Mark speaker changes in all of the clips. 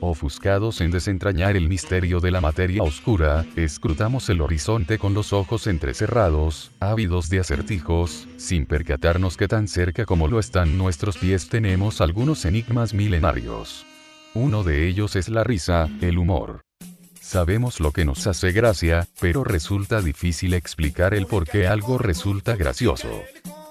Speaker 1: Ofuscados en desentrañar el misterio de la materia oscura, escrutamos el horizonte con los ojos entrecerrados, ávidos de acertijos, sin percatarnos que tan cerca como lo están nuestros pies tenemos algunos enigmas milenarios. Uno de ellos es la risa, el humor. Sabemos lo que nos hace gracia, pero resulta difícil explicar el por qué algo resulta gracioso.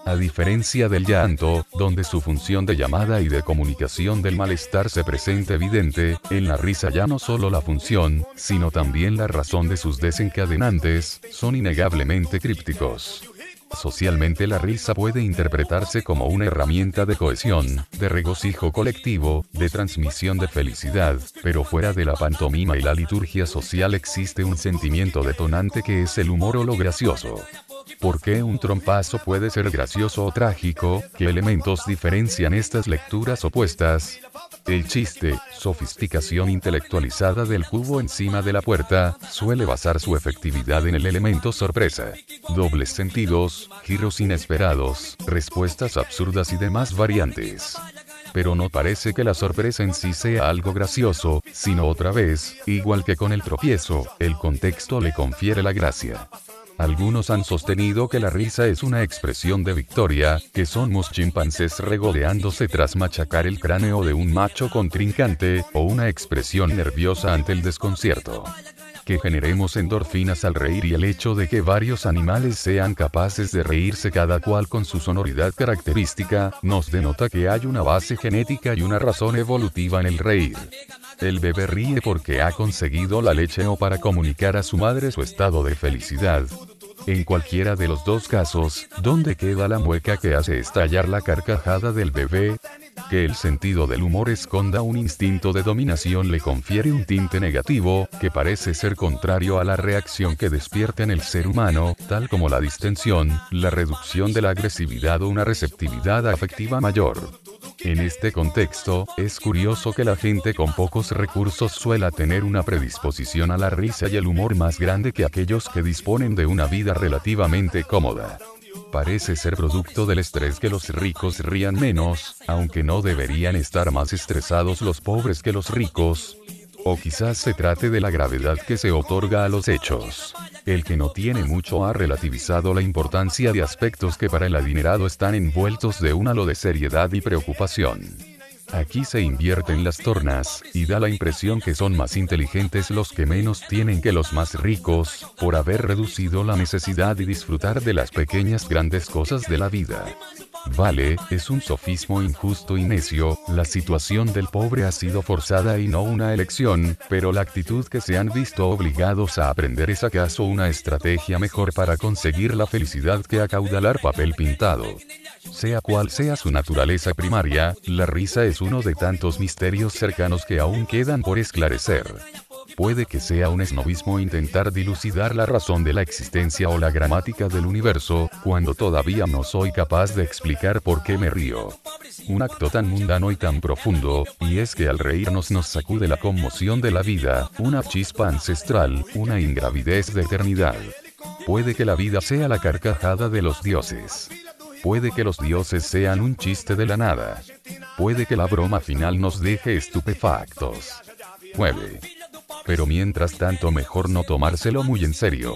Speaker 1: A diferencia del llanto, donde su función de llamada y de comunicación del malestar se presenta evidente, en la risa ya no solo la función, sino también la razón de sus desencadenantes, son innegablemente crípticos. Socialmente la risa puede interpretarse como una herramienta de cohesión, de regocijo colectivo, de transmisión de felicidad, pero fuera de la pantomima y la liturgia social existe un sentimiento detonante que es el humor o lo gracioso. ¿Por qué un trompazo puede ser gracioso o trágico? ¿Qué elementos diferencian estas lecturas opuestas? El chiste, sofisticación intelectualizada del cubo encima de la puerta, suele basar su efectividad en el elemento sorpresa. Dobles sentidos, giros inesperados, respuestas absurdas y demás variantes pero no parece que la sorpresa en sí sea algo gracioso, sino otra vez, igual que con el tropiezo, el contexto le confiere la gracia. Algunos han sostenido que la risa es una expresión de victoria, que somos chimpancés regodeándose tras machacar el cráneo de un macho contrincante, o una expresión nerviosa ante el desconcierto que generemos endorfinas al reír y el hecho de que varios animales sean capaces de reírse cada cual con su sonoridad característica, nos denota que hay una base genética y una razón evolutiva en el reír. El bebé ríe porque ha conseguido la leche o para comunicar a su madre su estado de felicidad. En cualquiera de los dos casos, ¿dónde queda la mueca que hace estallar la carcajada del bebé? Que el sentido del humor esconda un instinto de dominación le confiere un tinte negativo, que parece ser contrario a la reacción que despierta en el ser humano, tal como la distensión, la reducción de la agresividad o una receptividad afectiva mayor. En este contexto, es curioso que la gente con pocos recursos suela tener una predisposición a la risa y el humor más grande que aquellos que disponen de una vida relativamente cómoda. Parece ser producto del estrés que los ricos rían menos, aunque no deberían estar más estresados los pobres que los ricos. O quizás se trate de la gravedad que se otorga a los hechos. El que no tiene mucho ha relativizado la importancia de aspectos que para el adinerado están envueltos de un halo de seriedad y preocupación. Aquí se invierten las tornas, y da la impresión que son más inteligentes los que menos tienen que los más ricos, por haber reducido la necesidad y disfrutar de las pequeñas grandes cosas de la vida. Vale, es un sofismo injusto y necio, la situación del pobre ha sido forzada y no una elección, pero la actitud que se han visto obligados a aprender es acaso una estrategia mejor para conseguir la felicidad que acaudalar papel pintado. Sea cual sea su naturaleza primaria, la risa es uno de tantos misterios cercanos que aún quedan por esclarecer. Puede que sea un esnovismo intentar dilucidar la razón de la existencia o la gramática del universo, cuando todavía no soy capaz de explicar por qué me río. Un acto tan mundano y tan profundo, y es que al reírnos nos sacude la conmoción de la vida, una chispa ancestral, una ingravidez de eternidad. Puede que la vida sea la carcajada de los dioses. Puede que los dioses sean un chiste de la nada. Puede que la broma final nos deje estupefactos. 9 pero mientras tanto mejor no tomárselo muy en serio.